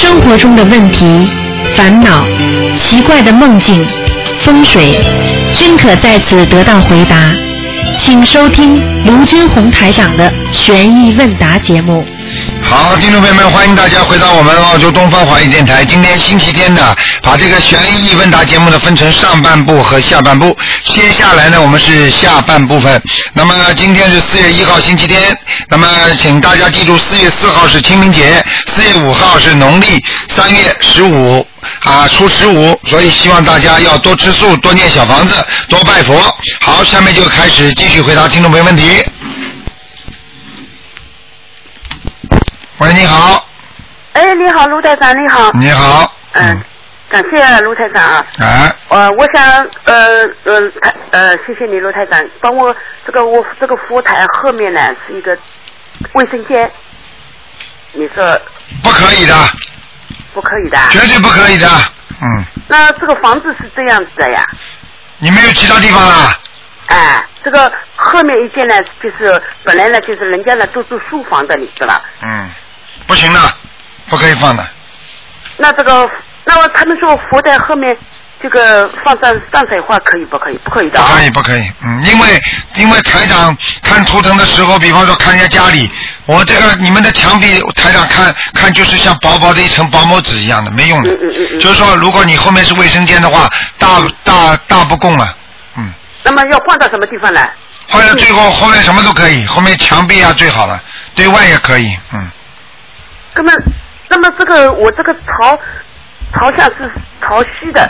生活中的问题、烦恼、奇怪的梦境、风水，均可在此得到回答。请收听卢军红台长的悬疑问答节目。好，听众朋友们，欢迎大家回到我们澳洲东方华语电台。今天星期天的，把这个悬疑问答节目呢分成上半部和下半部。接下来呢，我们是下半部分。那么今天是四月一号星期天，那么请大家记住，四月四号是清明节，四月五号是农历三月十五啊，初十五，所以希望大家要多吃素，多念小房子，多拜佛。好，下面就开始继续回答听众朋友问题。喂，你好，哎，你好，卢台长，你好。你好，嗯，感谢卢台长啊。哎，呃，我想呃呃台呃，谢谢你卢台长，帮我这个我这个佛台后面呢是一个卫生间，你说不可以的，不可以的？绝对不可以的，嗯，那这个房子是这样子的呀？你没有其他地方了？哎，这个后面一间呢，就是本来呢就是人家呢都住书房的，你知道吧？嗯，不行的，不可以放的，那这个，那么他们说佛在后面这个放上上海话可以不可以？不可以的啊。不可以，不可以，嗯，因为因为台长看图腾的时候，比方说看人家家里，我这个你们的墙壁，台长看看就是像薄薄的一层薄膜纸一样的，没用的。嗯嗯嗯嗯就是说，如果你后面是卫生间的话，大大大不供了，嗯，那么要换到什么地方呢？换到最后后面什么都可以，后面墙壁啊最好了，对外也可以，嗯。那么，那么这个我这个朝朝向是朝西的，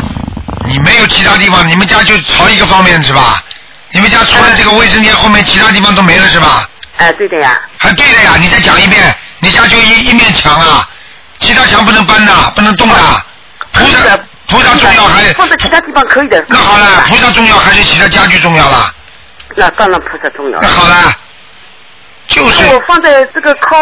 你没有其他地方，你们家就朝一个方面是吧？你们家除了这个卫生间后面，其他地方都没了是吧？哎，对的呀。还对的呀，你再讲一遍，你家就一一面墙啊，其他墙不能搬的，不能动的。菩萨的菩萨重要还放在其他地方可以的。那好了，菩萨重要还是其他家具重要了？那当然菩萨重要那。好了，就是我放在这个靠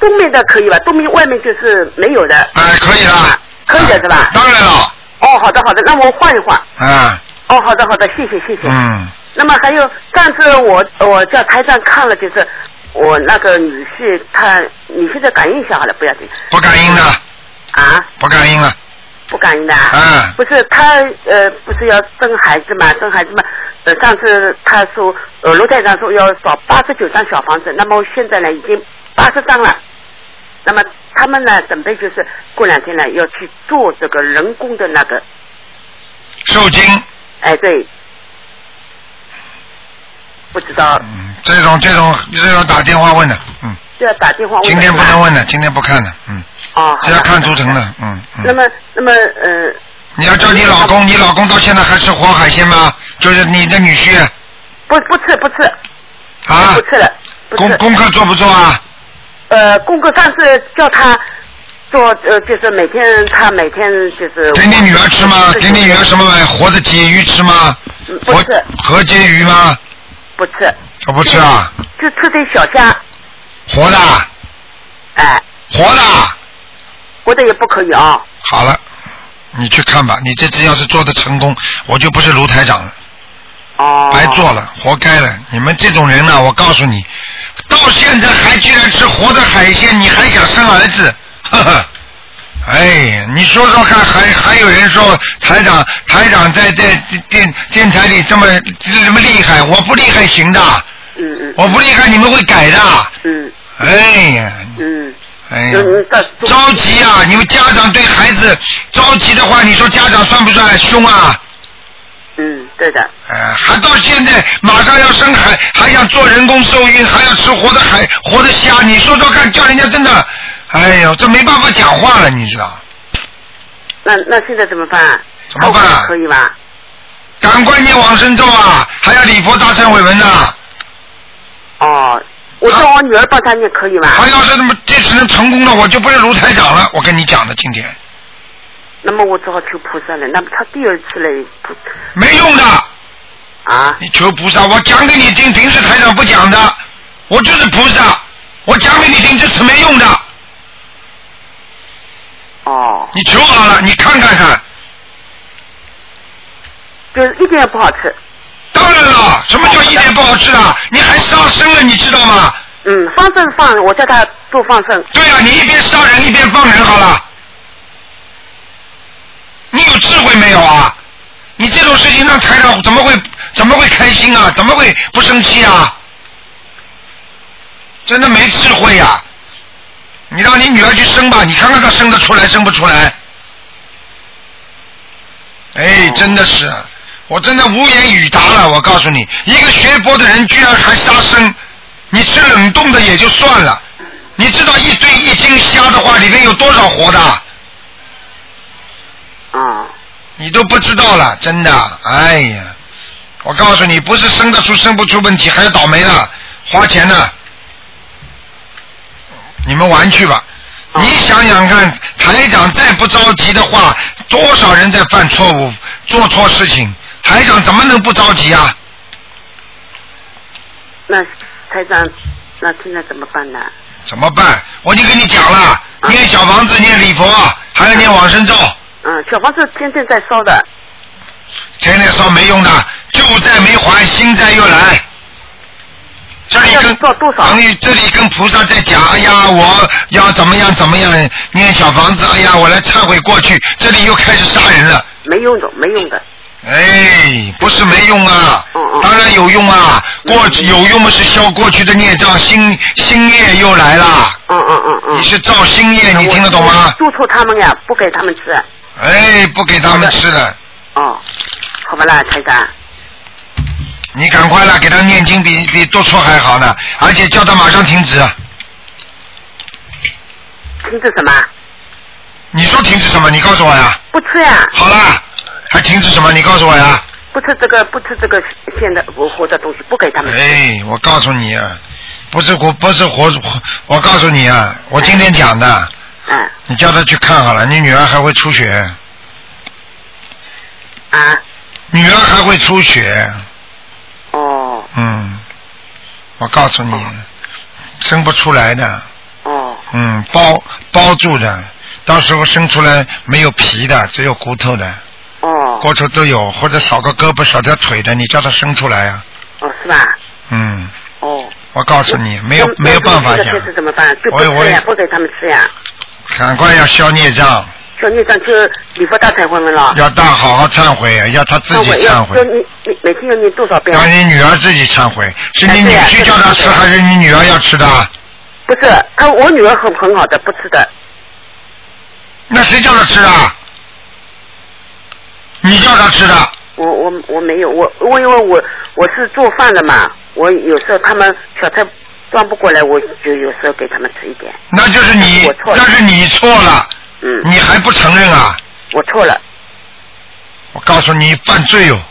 东面的可以吧？东面外面就是没有的。哎，可以了。可以的是吧啊当然了，哦，好的好的，那我换一换。啊，哦，好的好的，谢谢谢谢。嗯，那么还有上次我我叫台上看了，就是我那个女婿，他你现在感应一下好了，不要紧不感应的，啊，不感应了，不感应的啊。嗯不是他呃，不是要生孩子嘛，生孩子嘛。呃，上次他说，呃，罗台长说要找八十九张小房子，那么现在呢已经八十张了。那么他们呢准备就是过两天呢要去做这个人工的那个，受精，哎对，不知道嗯，这种这种这种打电话问的，嗯，就要打电话问。今天不能。问的，今天不看的，嗯，哦，是要看图腾的，嗯嗯。那么，那么，呃，你要叫你老公，你老公到现在还吃活海鲜吗？就是你的女婿不不吃不吃，啊不，吃了，不功。功课做不做啊？呃，功课上次叫他做，呃，就是每天他每天就是。给你女儿吃吗？给你女儿什么玩意？活的鲫鱼吃吗？不吃活鲫鱼吗？不吃，我不吃啊，就吃点小虾，活的，哎，活的。活的也不可以啊。好了，你去看吧。你这次要是做的成功，我就不是卢台长了，哦。白做了，活该了。你们这种人呢，我告诉你，到现在还居然吃活的海鲜，你还想生儿子？呵呵。哎呀，你说说看，还还有人说台长台长在在电电台里这么这么厉害，我不厉害行的，嗯嗯我不厉害你们会改的。嗯哎呀，嗯，哎呀着急啊！你们家长对孩子着急的话，你说家长算不算凶啊？嗯，对的，呃，还到现在马上要生孩，还想做人工受孕，还要吃活的海、活的虾，你说说看，叫人家真的，哎呦，这没办法讲话了，你知道？那那现在怎么办？怎么办可以吧？赶快念往生咒啊，还要礼佛大忏悔文呢、哦，我叫我女儿帮他念可以吧？他要是那么这次能成功了，我就不是卢台长了。我跟你讲的，今天那么我只好求菩萨了。那么他第二次来，没用的，啊，你求菩萨，我讲给你听，平时台长不讲的，我就是菩萨，我讲给你听，这是没用的。哦，你求好了，你看看看。就是一点也不好吃。当然了，什么叫一点不好吃啊？你还杀生了，你知道吗？嗯，放生放，我叫他多放生。对啊，你一边杀人一边放人好了。你有智慧没有啊？你这种事情让台长怎么会怎么会开心啊？怎么会不生气啊？真的没智慧呀、你让你女儿去生吧，你看看她生得出来生不出来？哎，真的是，我真的无言以答了。我告诉你，一个学佛的人居然还杀生，你吃冷冻的也就算了，你知道一堆一斤虾的话里面有多少活的？啊，你都不知道了，真的，哎呀，我告诉你，不是生得出生不出问题，还要倒霉了，花钱呢。你们玩去吧。你想想看，台长再不着急的话，多少人在犯错误、做错事情，台长怎么能不着急啊？那台长，那现在怎么办呢？怎么办？我已经跟你讲了，念小房子、念礼佛，还要念往生咒，嗯，小房子天天在烧的，天天烧没用的，旧债没还，新债又来。这里跟等于这里跟菩萨在讲，哎呀，我要怎么样怎么样念小房子，哎呀，我来忏悔过去，这里又开始杀人了。没用的，没用的。哎，不是没用啊嗯嗯，当然有用啊。过去有用的是消过去的孽障，新新业又来了。嗯嗯嗯嗯。你是造新业，你听得懂吗？督促他们呀，不给他们吃。哎，不给他们吃了，哦，好不啦，台长。你赶快了，给他念经比比多错还好呢，而且叫他马上停止。停止什么？你说停止什么？你告诉我呀。不吃呀，好了，还停止什么？你告诉我呀。不吃这个，不吃这个现的活活的东西，不给他们。哎，我告诉你啊，不是活，不是活，活我告诉你啊，我今天讲的，嗯你叫他去看好了，你女儿还会出血，啊，女儿还会出血，哦。嗯，我告诉你，生不出来的，哦。嗯，包包住的，到时候生出来没有皮的，只有骨头的，哦。骨头都有，或者少个胳膊少条腿的，你叫他生出来啊，哦，是吧？嗯，哦。我告诉你，没有没有办法讲。我我不给他们吃呀。赶快要消孽障，消孽障就礼佛大忏悔文了。要大好好忏悔，要他自己忏悔每天要念多少遍？让你女儿自己忏悔，是你女婿叫她吃，还是你女儿要吃的？不是，她我女儿很很好的，不吃的。那谁叫她吃啊？你叫她吃的，我我我没有，我我因为我我是做饭的嘛，我有时候他们小菜端不过来，我就有时候给他们吃一点。那就是你那是你错了，嗯，你还不承认啊？我错了。我告诉你，犯罪哦，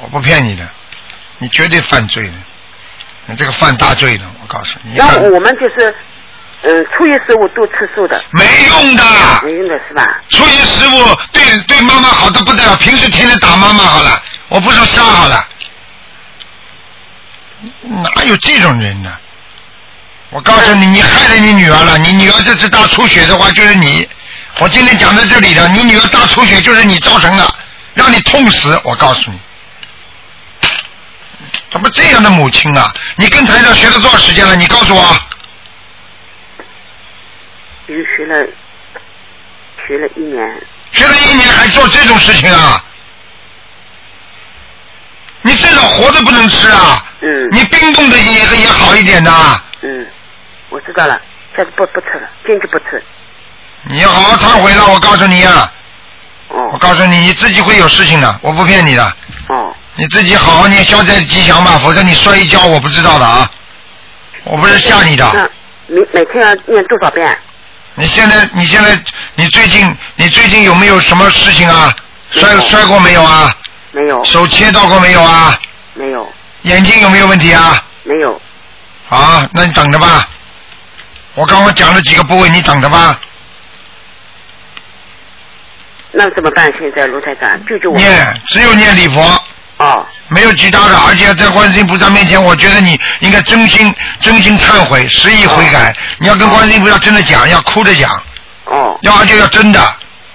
我不骗你的，你绝对犯罪的，你这个犯大罪的，我告诉你。你看然后我们就是，嗯，初一十五都吃素的，没用的，没用的是吧？初一十五对对妈妈好的不得了，平时天天打妈妈好了，我不说杀好了，哪有这种人呢？我告诉你，你害了你女儿了，你女儿这次大出血的话，就是你。我今天讲到这里的，你女儿大出血就是你造成的，让你痛死。我告诉你，怎么这样的母亲啊？你跟台上学了多少时间了？你告诉我。学了学了一年，学了一年还做这种事情啊？你至少活着不能吃啊！嗯你冰冻的也也好一点的，嗯，我知道了，下次不不吃了，坚决不吃。你要好好忏悔了。我告诉你啊，我哦告诉你，你自己会有事情的，我不骗你的。哦，你自己好好念消灾吉祥吧，否则你摔一跤我不知道的啊！我不是吓你的。那每每天要念多少遍？你现在你现在你最近你最近有没有什么事情啊？摔摔过没有啊？没有，手切到过没有啊？没有，眼睛有没有问题啊？没有。好，那你等着吧。我刚刚讲了几个部位，你等着吧。那怎么办？现在卢台长救救我！念，只有念礼佛，哦没有其他的。而且在观世音菩萨面前，我觉得你应该真心真心忏悔，实意悔改。你要跟观世音菩萨真的讲，要哭着讲，哦要而且要真的。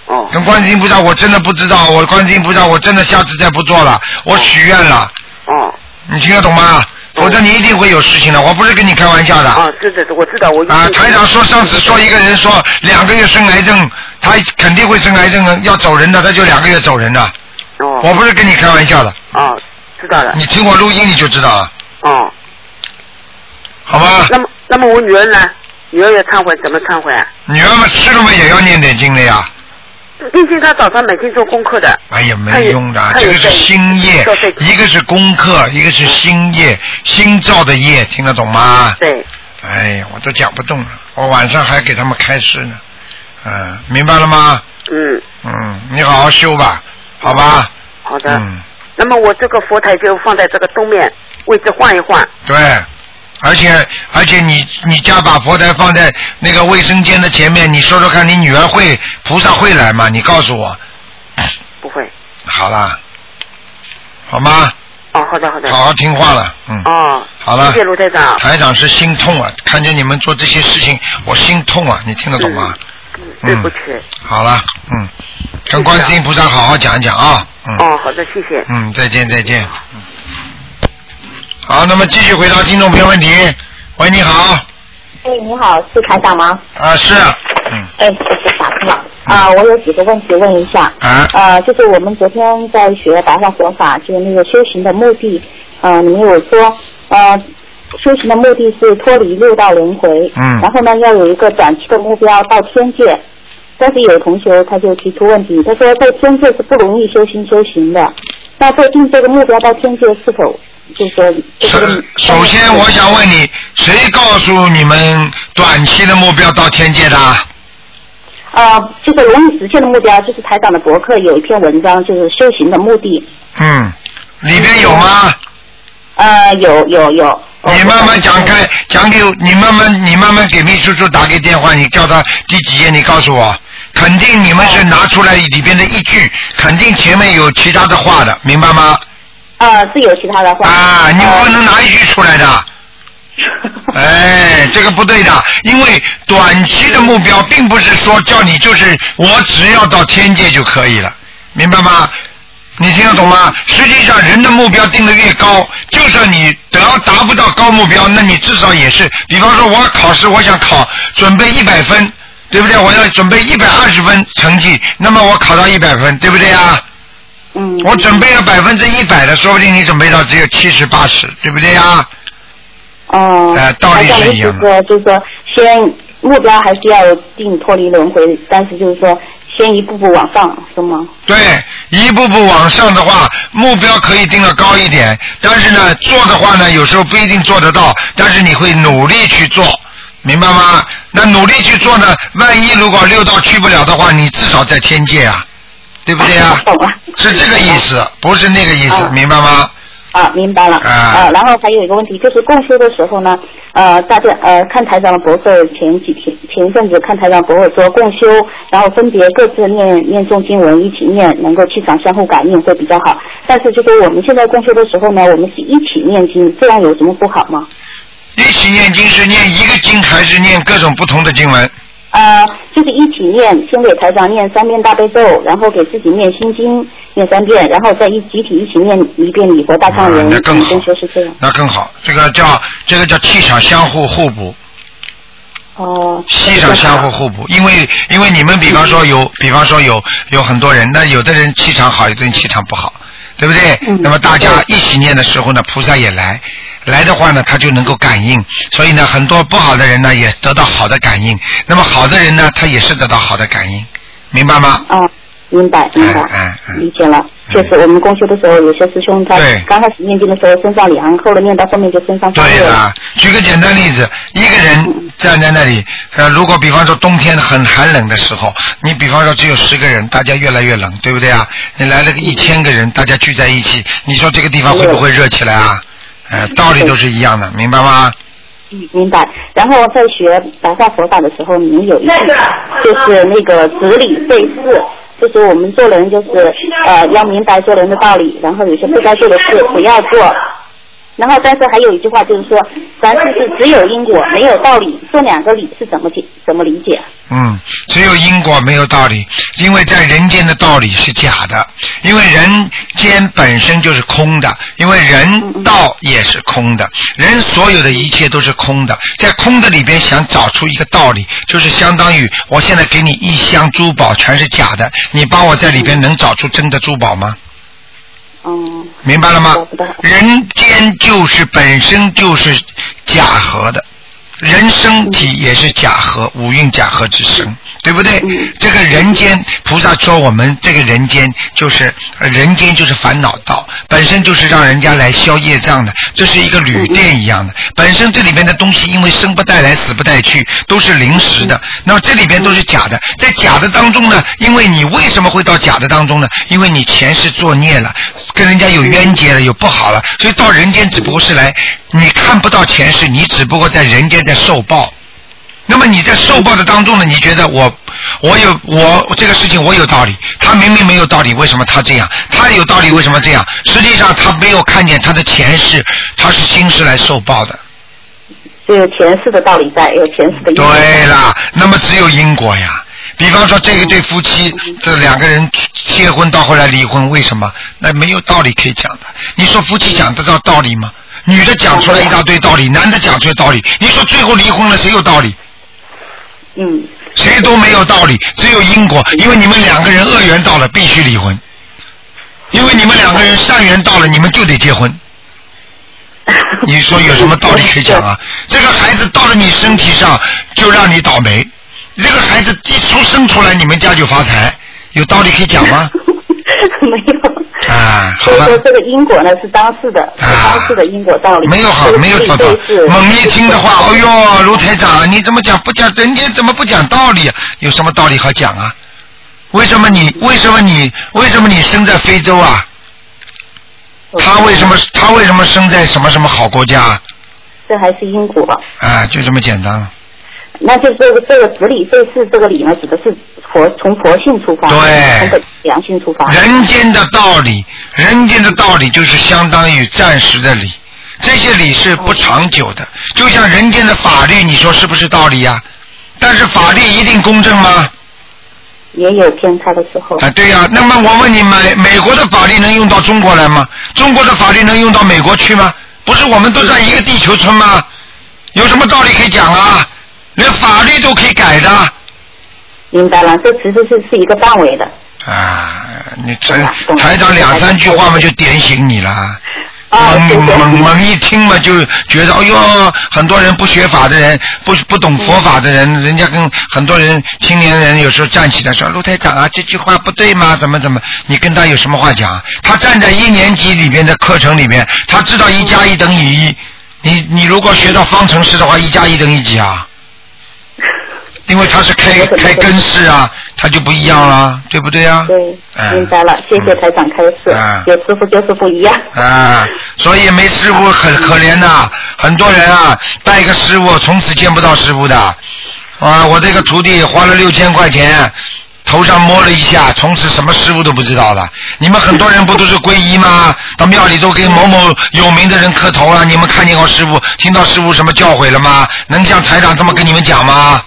哦跟观世音菩萨，我真的不知道，我观世音菩萨，我真的下次再不做了，我许愿了，哦你听得懂吗？否则你一定会有事情的。我不是跟你开玩笑的。啊，是的，是我知道，我啊，台长说上次说一个人说两个月生癌症，他肯定会生癌症，要走人的，他就两个月走人的。哦我不是跟你开玩笑的，啊，知道了。你听我录音你就知道了，哦，好吧？那么那么我女儿呢？女儿要忏悔，怎么忏悔啊？女儿嘛吃了嘛也要念点经的呀。毕竟他早上每天做功课的。哎呀，没用的，这个是心业，一个是功课，一个是心业，心造的业，听得懂吗？对，哎呀，我都讲不动了，我晚上还给他们开示呢，嗯，明白了吗？嗯，嗯，你好好修吧，好吧？好的。嗯，那么我这个佛台就放在这个东面位置换一换。对，而且而且你你家把佛台放在那个卫生间的前面，你说说看，你女儿会菩萨会来吗？你告诉我，不会。好啦，好吗？哦，好的好的。好好听话了，嗯。哦。好了谢谢卢台长。台长是心痛啊，看见你们做这些事情，我心痛啊，你听得懂吗？嗯，对不起。好了，嗯，跟观世音菩萨好好讲一讲啊，嗯。哦，好的，谢谢。嗯，再见再见。嗯。好，那么继续回答听众朋友问题。喂，你好。哎，你好，是台长吗？啊，是。嗯。哎，我是打通了。啊、我有几个问题问一下。啊。呃，就是我们昨天在学白话佛法，就是那个修行的目的，呃，你们有说，呃，修行的目的是脱离六道轮回。嗯然后呢，要有一个短期的目标到天界。但是有同学他就提出问题，他说在天界是不容易修行修行的。那在定这个目标到天界是否就是说这首个？首先，我想问你，谁告诉你们短期的目标到天界的？呃，就是容易实现的目标，就是台长的博客有一篇文章，就是修行的目的。嗯，里边有吗？呃，有有有。你慢慢讲开，讲给你慢慢，你慢慢给秘书处打个电话，你叫他第几页，你告诉我。肯定你们是拿出来里边的一句，肯定前面有其他的话的，明白吗？啊，是有其他的话。啊，你不能拿一句出来的。哎，这个不对的，因为短期的目标并不是说叫你就是我只要到天界就可以了，明白吗？你听得懂吗？实际上，人的目标定得越高，就算你得达不到高目标，那你至少也是，比方说，我考试，我想考准备一百分，对不对？我要准备一百二十分成绩，那么我考到一百分，对不对呀？嗯。我准备了百分之一百的，说不定你准备到只有七十八十，对不对呀？哦。哎道理是一样的的。就是说，先目标还是要定脱离轮回，但是就是说，先一步步往上，是吗？对，一步步往上的话，目标可以定的高一点，但是呢，做的话呢，有时候不一定做得到，但是你会努力去做，明白吗？那努力去做呢，万一如果六道去不了的话，你至少在天界啊，对不对啊？懂了。是这个意思，不是那个意思，明白吗？啊，明白了。啊呃，然后还有一个问题，就是共修的时候呢，呃，大家呃看台长的博客，前几天前一阵子看台长博客说共修，然后分别各自念念诵经文，一起念，能够气场相互感应会比较好。但是就说我们现在共修的时候呢，我们是一起念经，这样有什么不好吗？一起念经是念一个经，还是念各种不同的经文？呃，就是一起念，先给台长念三遍大悲咒，然后给自己念心经念三遍，然后再一集体一起念一遍礼佛大忏文。啊那更好是这样。那更好，这个叫这个叫气场相互互补。哦。气场相互互补，因为因为你们比方说有，比方说有有很多人，那有的人气场好，有的人气场不好，对不对？那么大家一起念的时候呢，菩萨也来，来的话呢，他就能够感应，所以呢，很多不好的人呢也得到好的感应，那么好的人呢，他也是得到好的感应，明白吗？啊，明白明白，嗯嗯理解了。确实，我们公修的时候，有些师兄他刚开始念经的时候身上凉，后来念到后面就身上发热。对的，举个简单例子，一个人站在那里，呃，如果比方说冬天很寒冷的时候，你比方说只有十个人，大家越来越冷，对不对啊？你来了个一千个人，大家聚在一起，你说这个地方会不会热起来啊？呃，道理都是一样的，明白吗？嗯，明白。然后在学白话佛法的时候，你们有一句就是那个执理对事，就是我们做人就是呃要明白做人的道理，然后有些不该做的事不要做。然后，但是还有一句话就是说，凡事是只有因果，没有道理。这两个理是怎么解？怎么理解？嗯，只有因果没有道理，因为在人间的道理是假的，因为人间本身就是空的，因为人道也是空的，人所有的一切都是空的，在空的里边想找出一个道理，就是相当于我现在给你一箱珠宝全是假的，你帮我在里边能找出真的珠宝吗？明白了吗？人间就是本身就是假合的，人身体也是假合，五蕴假合之身，对不对？嗯这个人间，菩萨说我们这个人间就是呃人间就是烦恼道，本身就是让人家来消业障的，这是一个旅店一样的。本身这里边的东西，因为生不带来，死不带去，都是临时的。那么这里边都是假的，在假的当中呢，因为你为什么会到假的当中呢？因为你前世作孽了，跟人家有冤结了，有不好了，所以到人间只不过是来，你看不到前世，你只不过在人间在受报。那么你在受报的当中呢？你觉得我我有我这个事情我有道理，他明明没有道理，为什么他这样？他有道理，为什么这样？实际上他没有看见他的前世，他是今世来受报的。就有前世的道理在，有前世的因果。对啦，那么只有因果呀。比方说，这一对夫妻，这两个人结婚到后来离婚，为什么？那没有道理可以讲的。你说夫妻讲得到道理吗？女的讲出来一大堆道理，男的讲出来道理，你说最后离婚了，谁有道理？嗯，谁都没有道理，只有因果。因为你们两个人恶缘到了，必须离婚；因为你们两个人善缘到了，你们就得结婚。你说有什么道理可以讲啊？这个孩子到了你身体上，就让你倒霉；这个孩子一出生出来，你们家就发财，有道理可以讲吗？没有。啊，好了所以说，这个因果呢是当事的，当事的因果道理。没有好这，个没有找到。猛一听的话，哎呦，卢台长，你怎么讲不讲？人家怎么不讲道理啊？有什么道理好讲啊？为什么你为什么你为什么你生在非洲啊？他为什么他为什么生在什么什么好国家啊？这还是因果。啊，就这么简单了。那就这个这个执理这是这个理呢，指的是佛从佛性出发，对从本良心出发。人间的道理，人间的道理就是相当于暂时的理，这些理是不长久的。就像人间的法律，你说是不是道理呀、但是法律一定公正吗？也有偏差的时候。啊，对呀、那么我问你，们美国的法律能用到中国来吗？中国的法律能用到美国去吗？不是我们都在一个地球村吗？有什么道理可以讲啊？连法律都可以改的明白了，这其实是是一个范围的。啊！你台懂了懂了台长两三句话嘛就点醒你了。啊，猛猛猛一听嘛，就觉得哎呦，很多人不学法的人，不不懂佛法的人，人家跟很多人青年人有时候站起来说陆台长啊，这句话不对吗？怎么怎么？你跟他有什么话讲？他站在一年级里面的课程里面，他知道一加一等于一。你你如果学到方程式的话，一加一等于几啊？因为他是开开根式啊，他就不一样了，对不对啊？对，哎明白了，谢谢台长开示啊。有师傅就是不一样。啊，所以没师傅很可怜呐、很多人啊拜个师傅，从此见不到师傅的。啊，我这个徒弟花了六千块钱，头上摸了一下，从此什么师傅都不知道了。你们很多人不都是皈依吗？到庙里都给某某有名的人磕头啊。你们看见过师傅，听到师傅什么教诲了吗？能像台长这么跟你们讲吗？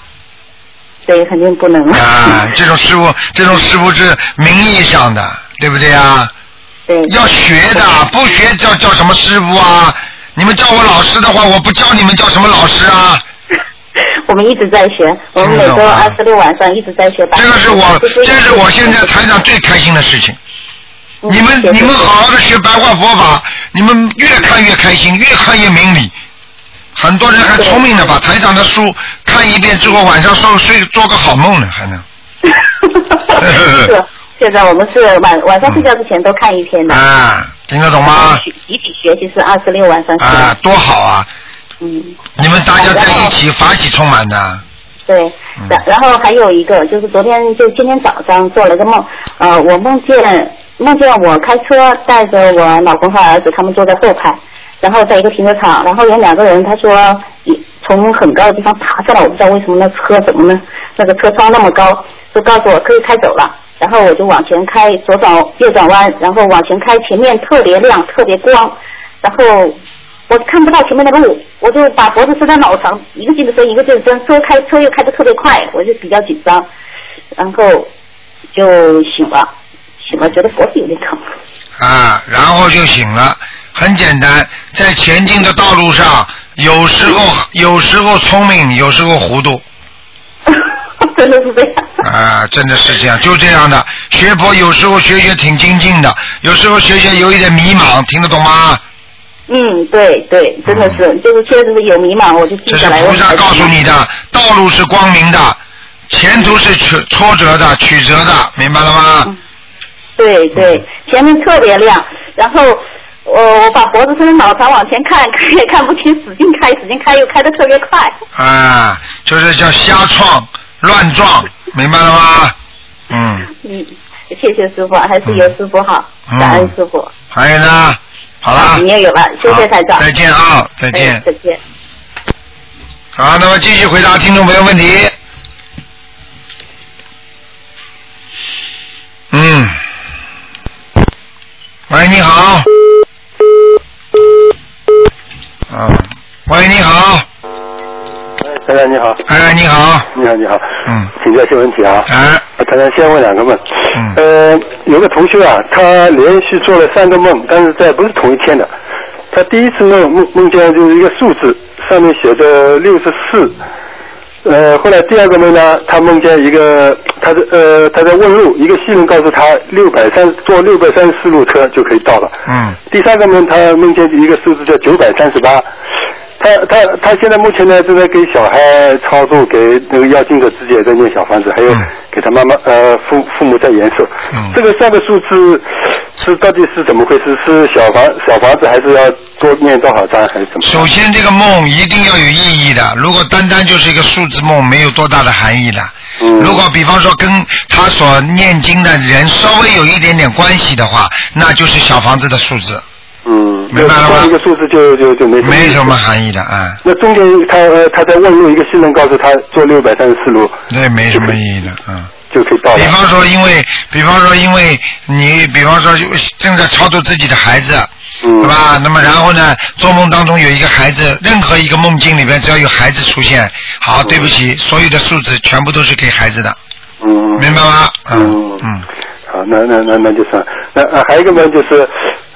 对，肯定不能。啊，这种师傅，这种师傅是名义上的，对不对啊？对。要学的，不学叫叫什么师傅啊？你们叫我老师的话，我不教你们叫什么老师啊？我们一直在学，我们每周二十六晚上一直在学。这个是我，这是我现在台上最开心的事情。你们你们好好的学白话佛法，你们越看越开心，越看越明理。很多人还聪明的，把台长的书看一遍之后，晚上睡睡做个好梦呢，还能。是，现在我们是晚晚上睡觉之前都看一篇的。啊，听得懂吗？集体学习是二十六晚上学。啊，多好啊！嗯。你们大家在一起，法喜充满的。对，嗯然然后还有一个就是昨天就今天早上做了个梦，呃，我梦见梦见我开车带着我老公和儿子，他们坐在后排，然后在一个停车场，然后有两个人，他说从很高的地方爬下来，我不知道为什么那车怎么呢？那个车窗那么高，就告诉我可以开走了，然后我就往前开，左转右转弯，然后往前开，前面特别亮，特别光，然后我看不到前面那个路，我就把脖子伸在脑床，一个劲的伸，一个劲的伸，车开车又开得特别快，我就比较紧张，然后就醒了，醒了觉得脖子有点疼。啊，然后就醒了，很简单，在前进的道路上，有时候有时候聪明，有时候糊涂。真的是这样。啊，真的是这样，就这样的。学佛有时候学学挺精进的，有时候学学有一点迷茫，听得懂吗？嗯，对对，真的是，就是确实是有迷茫，我就这是记下来。菩萨告诉你的，道路是光明的，前途是曲挫折的、曲折的，明白了吗？嗯对对，前面特别亮，然后我我把脖子伸到脑勺往前看，看也看不清，使劲开，使劲开，又开的特别快。啊，就是叫瞎撞、乱撞，明白了吗？嗯，嗯，谢谢师傅，还是有师傅好，嗯感恩师傅。还有呢，好了，你也有了，谢谢台长。好再见啊，再哎见。再见。好，那么继续回答听众朋友问题。你好，你好你好，嗯，请教些问题啊。哎，台长先问两个梦。嗯呃，有个同学啊，他连续做了三个梦，但是在不是同一天的。他第一次梦梦梦见就是一个数字，上面写着六十四。呃，后来第二个梦呢，他梦见一个，他在呃他在问路，一个西人告诉他六百三坐六百三十四路车就可以到了。嗯，第三个梦，他梦见一个数字叫九百三十八。他他他现在目前呢正在给小孩操作，给那个妖精者自己也在念小房子，还有嗯给他妈妈呃父父母在延寿。嗯这个三个数字是到底是怎么回事？是小房小房子还是要多念多少张还是怎么？首先这个梦一定要有意义的，如果单单就是一个数字梦，没有多大的含义的。嗯如果比方说跟他所念经的人稍微有一点点关系的话，那就是小房子的数字，嗯，明白了吗？光一个数字就就就没什么没什么含义的啊，那中间他呃他在问路，一个新人告诉他坐六百三十四路那没什么意义的，啊。就可以到了。比方说，因为，比方说，因为你，比方说，正在超度自己的孩子，嗯。对吧？那么然后呢，做梦当中有一个孩子，任何一个梦境里边只要有孩子出现，好，对不起，所有的数字全部都是给孩子的，嗯，明白吗？嗯嗯。嗯，啊，那那那那就算。那呃还有一个梦就是，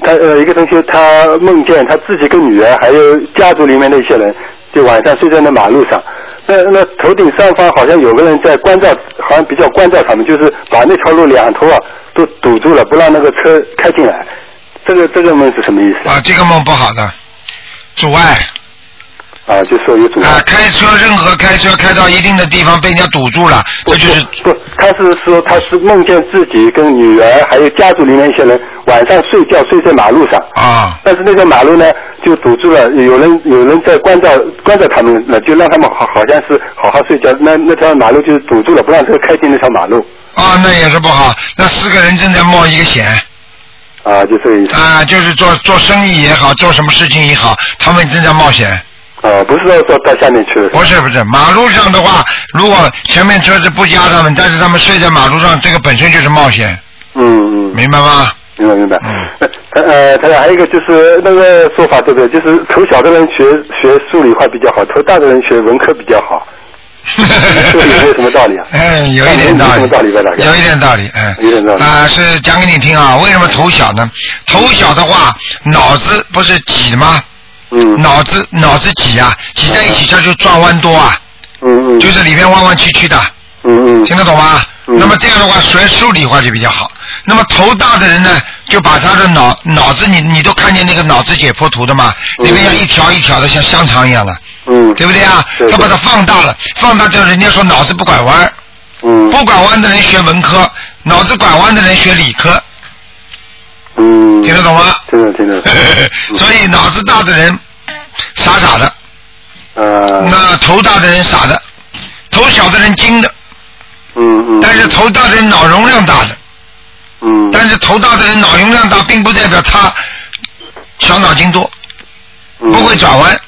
他呃一个同学他梦见他自己跟女儿还有家族里面的一些人，就晚上睡在那马路上。那那头顶上方好像有个人在关照，好像比较关照他们，就是把那条路两头啊都堵住了，不让那个车开进来。这个这个梦是什么意思？啊，这个梦不好的，阻碍啊，就说有。啊，开车任何开车开到一定的地方被人家堵住了，这就是不，他是说他是梦见自己跟女儿还有家族里面一些人晚上睡觉睡在马路上，啊但是那条马路呢就堵住了，有人有人在关照关照他们，那就让他们好好像是好好睡觉，那那条马路就堵住了，不让车开进那条马路啊，那也是不好。那四个人正在冒一个险。啊，就这个意思啊，就是做做生意也好，做什么事情也好，他们正在冒险。啊，不是说说到下面去了，不是不是，马路上的话，如果前面车子不压他们，但是他们睡在马路上，这个本身就是冒险，嗯嗯，明白吗？明白明白。嗯呃呃，他还有一个就是那个说法对不对？就是头小的人学学数理化比较好，头大的人学文科比较好。有没有什么道理啊？嗯，有一点道理，有一点道理，嗯，有点道理啊、是讲给你听啊。为什么头小呢？头小的话，脑子不是挤吗？嗯。脑子脑子挤啊，挤在一起，它就转弯多啊，嗯嗯，就是里面弯弯曲曲的，嗯嗯。听得懂吗？嗯。那么这样的话，学数理化就比较好。那么头大的人呢，就把他的脑脑子，你你都看见那个脑子解剖图的嘛，嗯。里面像一条一条的，像香肠一样的，嗯，对不对啊？他把它放大了，放大之后，人家说脑子不拐弯，嗯。不拐弯的人学文科，脑子拐弯的人学理科，嗯，听得懂吗？听得听得，所以脑子大的人傻傻的，呃，那头大的人傻的，头小的人精的，嗯嗯，但是头大的人脑容量大的。嗯，但是头大的人脑容量大，并不代表他小脑筋多，嗯不会转弯。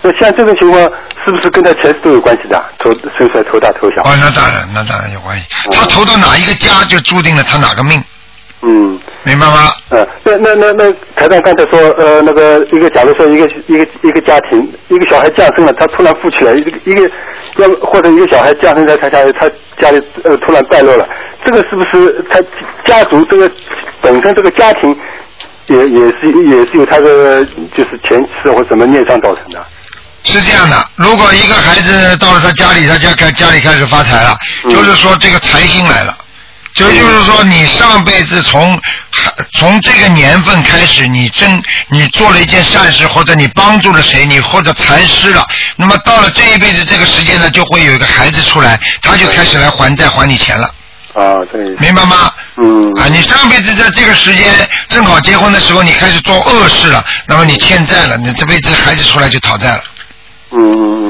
那像这种情况，是不是跟他前世都有关系的？头生出来头大头小。哦，那当然，那当然有关系。哦他投到哪一个家，就注定了他哪个命。嗯，明白吗？嗯，那那那那台长刚才说，呃，那个一个，假如说一个一个一个家庭，一个小孩降生了，他突然富起来，一个一个要或者一个小孩降生在他家里，他家里呃突然败落了，这个是不是他家族这个本身这个家庭也也是也是有他的就是前世或什么孽障造成的？是这样的，如果一个孩子到了他家里，他家开家里开始发财了，嗯就是说这个财星来了。就就是说，你上辈子从从这个年份开始，你真你做了一件善事，或者你帮助了谁，你或者财施了，那么到了这一辈子这个时间呢，就会有一个孩子出来，他就开始来还债还你钱了，啊，这个意思明白吗？嗯。啊，你上辈子在这个时间正好结婚的时候，你开始做恶事了，那么你欠债了，你这辈子孩子出来就讨债了，嗯，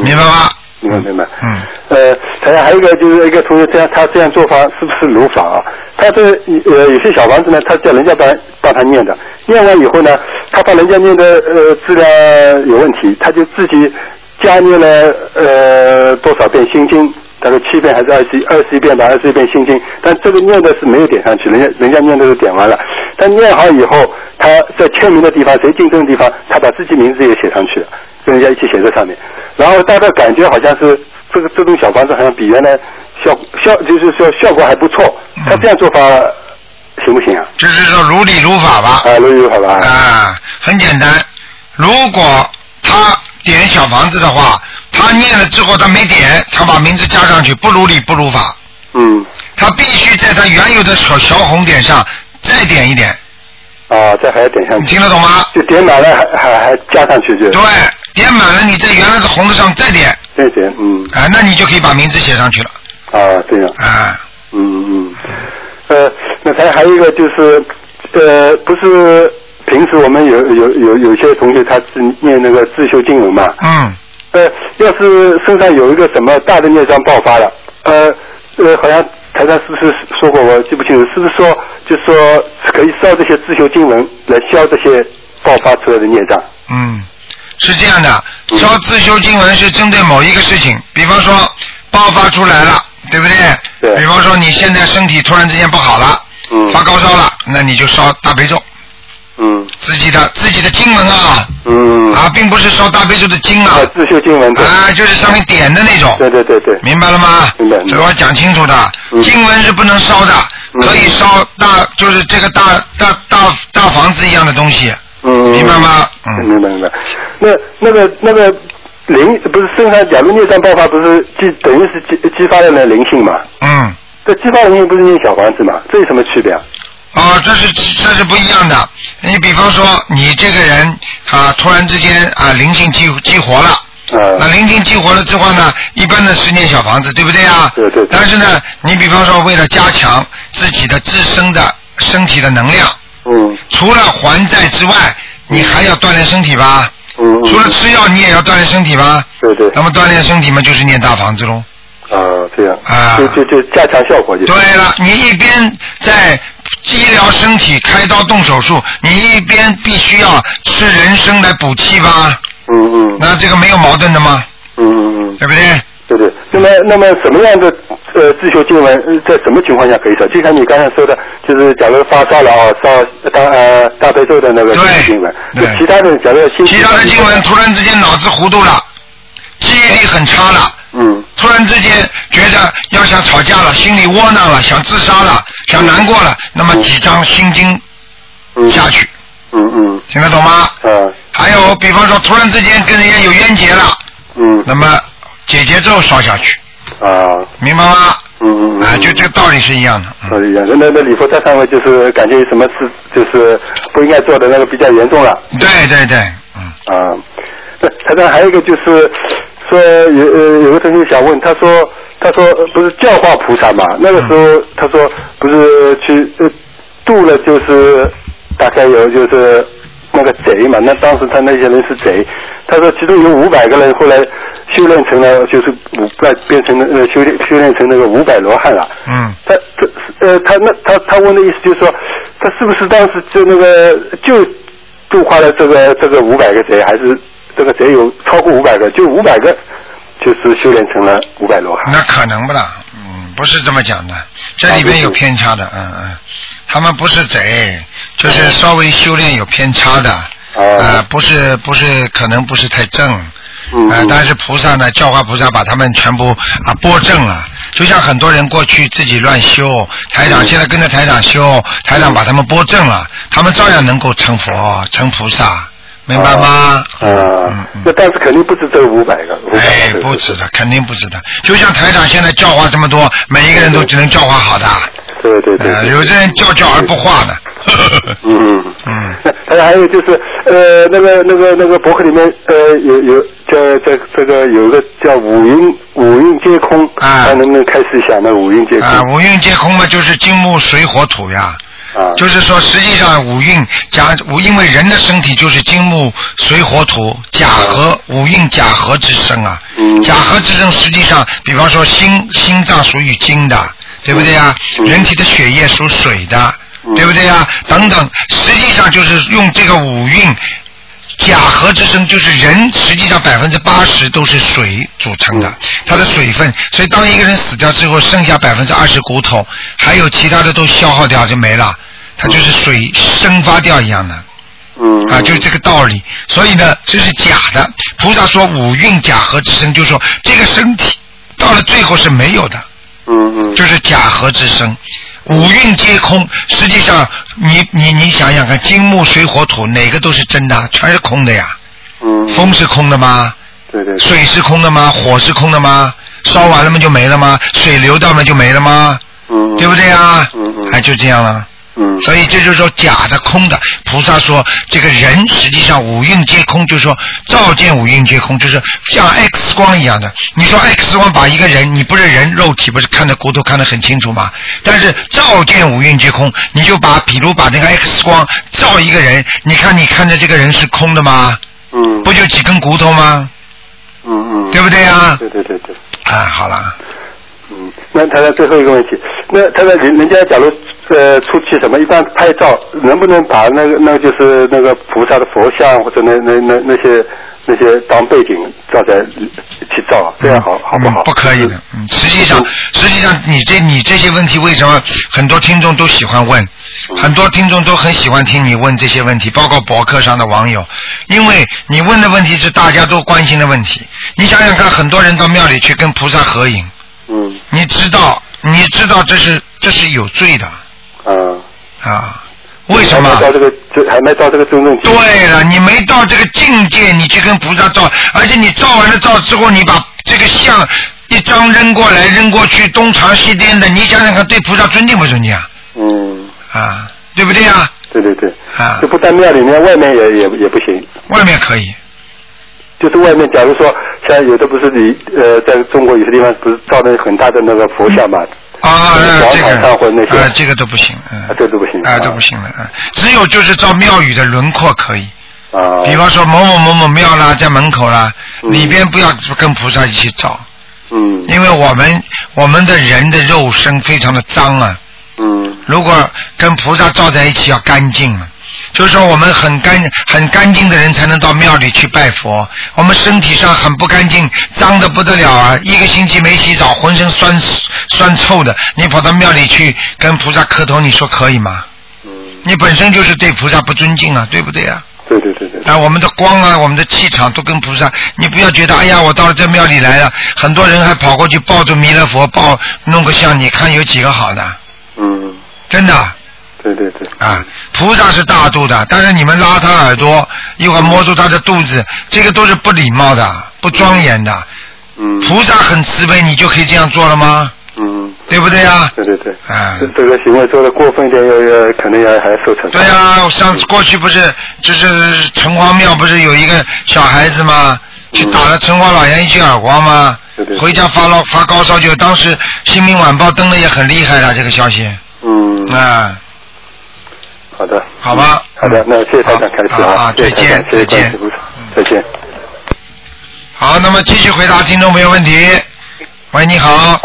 明白吗？明白明白。嗯。呃，还有还有一个就是一个同学这样，他这样做法是不是如法啊？他这呃有些小房子呢，他叫人家帮帮他念的，念完以后呢，他把人家念的呃质量有问题，他就自己加念了呃多少遍心经，大概七遍还是二十二十一遍吧，二十一遍心经，但这个念的是没有点上去，人家人家念的是点完了，但念好以后，他在签名的地方，谁进证的地方，他把自己名字也写上去了，跟人家一起写在上面，然后大家感觉好像是这个这栋小房子好像比原来效效就是说效果还不错，他这样做法行不行啊？就是说如理如法吧。啊，如理如法吧？啊，很简单。如果他点小房子的话，他念了之后他没点，他把名字加上去，不如理不如法。嗯，他必须在他原有的小小红点上再点一点，啊，这还要点上你，听得懂吗？就点满了还还还加上去就对，点满了你在原来的红的上再点，再点，嗯，啊，那你就可以把名字写上去了，啊，这样。啊，嗯嗯，呃，那还还有一个就是，呃，不是平时我们有有有有些同学他是念那个自修经文嘛，嗯，呃，要是身上有一个什么大的孽障爆发了，呃呃，好像台上是不是说过，我记不清楚，是不是说就说可以烧这些自修经文来消这些爆发出来的孽障？嗯，是这样的，嗯。烧自修经文是针对某一个事情，比方说爆发出来了，对不对？对。比方说你现在身体突然之间不好了，嗯。发高烧了，那你就烧大悲咒，嗯。自己的自己的经文啊，嗯，啊，并不是烧大悲咒的经啊。啊，，自修经文对，啊，就是上面点的那种。对对对对，明白了吗？这个我讲清楚的。嗯。经文是不能烧的，嗯可以烧大，就是这个大大大大房子一样的东西，嗯，明白吗？嗯，明白明白。那那个那个灵不是身上，假如孽障爆发，不是激等于是激激发了那灵性嘛？嗯，这激发灵性不是念小房子嘛？这有什么区别啊？哦，这是这是不一样的。你比方说，你这个人啊，突然之间啊，灵性激激活了。那啊，灵性激活了之后呢，一般的是念小房子，对不对啊？对对对但是呢，你比方说为了加强自己的自身的身体的能量，嗯除了还债之外，你还要锻炼身体吧？嗯嗯，除了吃药，你也要锻炼身体吧？对对那么锻炼身体嘛，就是念大房子喽。啊，这样啊就就就加强效果就对了，你一边在医疗身体开刀动手术，你一边必须要吃人参来补气吧？嗯嗯那这个没有矛盾的吗？嗯嗯嗯，对不对？那么那么什么样的呃自修经文，呃在什么情况下可以烧？就像你刚才说的，就是假如发烧了啊，烧大呃大悲咒的那个对经文，对。其他的假如心其他的经文突然之间脑子糊涂了，记忆力很差了。嗯。突然之间觉得要想吵架了，心里窝囊了，想自杀了，想难过了，那么几张心经嗯。下去，嗯嗯。听得懂吗？嗯还有，比方说突然之间跟人家有冤结了，嗯。那么解结咒烧下去，啊明白吗？嗯嗯啊，就这个道理是一样的。嗯道理一样。那那礼佛在上面就是感觉有什么事就是不应该做的那个比较严重了对对对，嗯，啊。那台长还有一个就是说有呃有个同学想问，他说他说呃不是教化菩萨嘛？那个时候他说不是去呃度了就是大概有就是那个贼嘛，那当时他那些人是贼，他说其中有五百个人后来修炼成了就是五百变成了呃修炼修炼成那个五百罗汉了。嗯，他这呃，他那他他问的意思就是说，他是不是当时就那个就度化了这个这个五百个贼，还是这个贼有超过五百个，就五百个就是修炼成了五百罗汉？那可能不啦，嗯，不是这么讲的，这里边有偏差的，嗯嗯，他们不是贼，就是稍微修炼有偏差的，啊呃，不是不是，可能不是太正，嗯嗯，呃但是菩萨呢，教化菩萨把他们全部啊拨正了。就像很多人过去自己乱修，台长现在跟着台长修，台长把他们拨正了，他们照样能够成佛、成菩萨，明白吗？啊那但是肯定不止这五百个，500哎，不止的，肯定不止的。就像台长现在教化这么多，每一个人都只能教化好的，对对对呃，有些人叫叫而不化的。嗯嗯。嗯，那还有就是，呃，那个那个那个博客里面，呃，有有这这这个有个叫五蕴五蕴皆空，啊看能不能开始一下那五蕴皆空啊，五蕴皆空嘛，就是金木水火土呀。啊，就是说，实际上五蕴假五，因为人的身体就是金木水火土甲合五蕴甲合之身啊。嗯假合之身实际上，比方说心心脏属于金的，对不对呀？嗯人体的血液属水的，嗯对不对呀？等等，实际上就是用这个五运。假合之身就是人，实际上百分之八十都是水组成的，它的水分。所以当一个人死掉之后，剩下百分之二十骨头，还有其他的都消耗掉就没了，它就是水蒸发掉一样的嗯啊，就是这个道理。所以呢，这是假的。菩萨说五蕴假合之身，就是说这个身体到了最后是没有的，嗯嗯就是假合之身。五蕴皆空，实际上你你你想想看，金木水火土哪个都是真的，全是空的呀。嗯，风是空的吗？对对对水是空的吗？火是空的吗？烧完了吗就没了吗？水流到了就没了吗？嗯对不对啊？嗯嗯哎，就这样了。嗯所以这就是说假的、空的。菩萨说，这个人实际上五蕴皆空，就是说照见五蕴皆空，就是像 X 光一样的。你说 X 光把一个人，你不是人肉体，不是看着骨头看得很清楚吗？但是照见五蕴皆空，你就把，比如把那个 X 光照一个人，你看你看着这个人是空的吗？嗯不就几根骨头吗？嗯嗯，对不对呀？对对对对。啊，好了，嗯，那他的最后一个问题，那他的人人家假如呃出去什么，一般拍照能不能把那个那个就是那个菩萨的佛像或者那那那那些那些当背景照在去照，这样好好不好？嗯？不可以的。嗯，实际上，实际上你这你这些问题为什么很多听众都喜欢问？很多听众都很喜欢听你问这些问题，包括博客上的网友，因为你问的问题是大家都关心的问题。你想想看，很多人到庙里去跟菩萨合影，嗯你知道，你知道这是这是有罪的啊。啊？为什么还？没到这个这还没到这个对了，你没到这个境界，你去跟菩萨照，而且你照完了照之后，你把这个像一张扔过来扔过去，东藏西颠的，你想想看，对菩萨尊敬不尊敬啊？嗯，啊，对不对啊？对对对，啊就不在庙里面，外面也也也不行。外面可以，就是外面，假如说像有的不是你呃，在中国有些地方不是造的很大的那个佛像嘛？啊，这个，啊，这个都不行，嗯，啊这都不行啊，啊。都不行了，啊，只有就是造庙宇的轮廓可以，啊，比方说某某某某庙啦，在门口啦，嗯。里边不要跟菩萨一起造，嗯。因为我们我们的人的肉身非常的脏啊，嗯。如果跟菩萨照在一起要干净啊，就是说我们很干很干净的人才能到庙里去拜佛。我们身体上很不干净，脏的不得了啊！一个星期没洗澡，浑身酸酸臭的，你跑到庙里去跟菩萨磕头，你说可以吗？嗯，你本身就是对菩萨不尊敬啊，对不对啊？对对对对，啊，我们的光啊，我们的气场都跟菩萨，你不要觉得，哎呀，我到了这庙里来了，很多人还跑过去抱着弥勒佛抱弄个像，你看有几个好的？嗯，真的。对对对，啊，菩萨是大度的，但是你们拉他耳朵，一会儿摸住他的肚子，这个都是不礼貌的、不庄严的。嗯菩萨很慈悲，你就可以这样做了吗？嗯，对不对呀？对对对，啊这，这个行为做的过分一点，要要可能要还受惩罚。对呀、上次过去不是就是城隍庙不是有一个小孩子吗？去打了城隍老爷一记耳光吗？对对回家发了发高烧，就当时《新民晚报》登的也很厉害的这个消息。嗯，啊，好的，好吧好的，那谢谢台长开始啊，再见再见再见。好，那么继续回答听众朋友问题。喂，你好。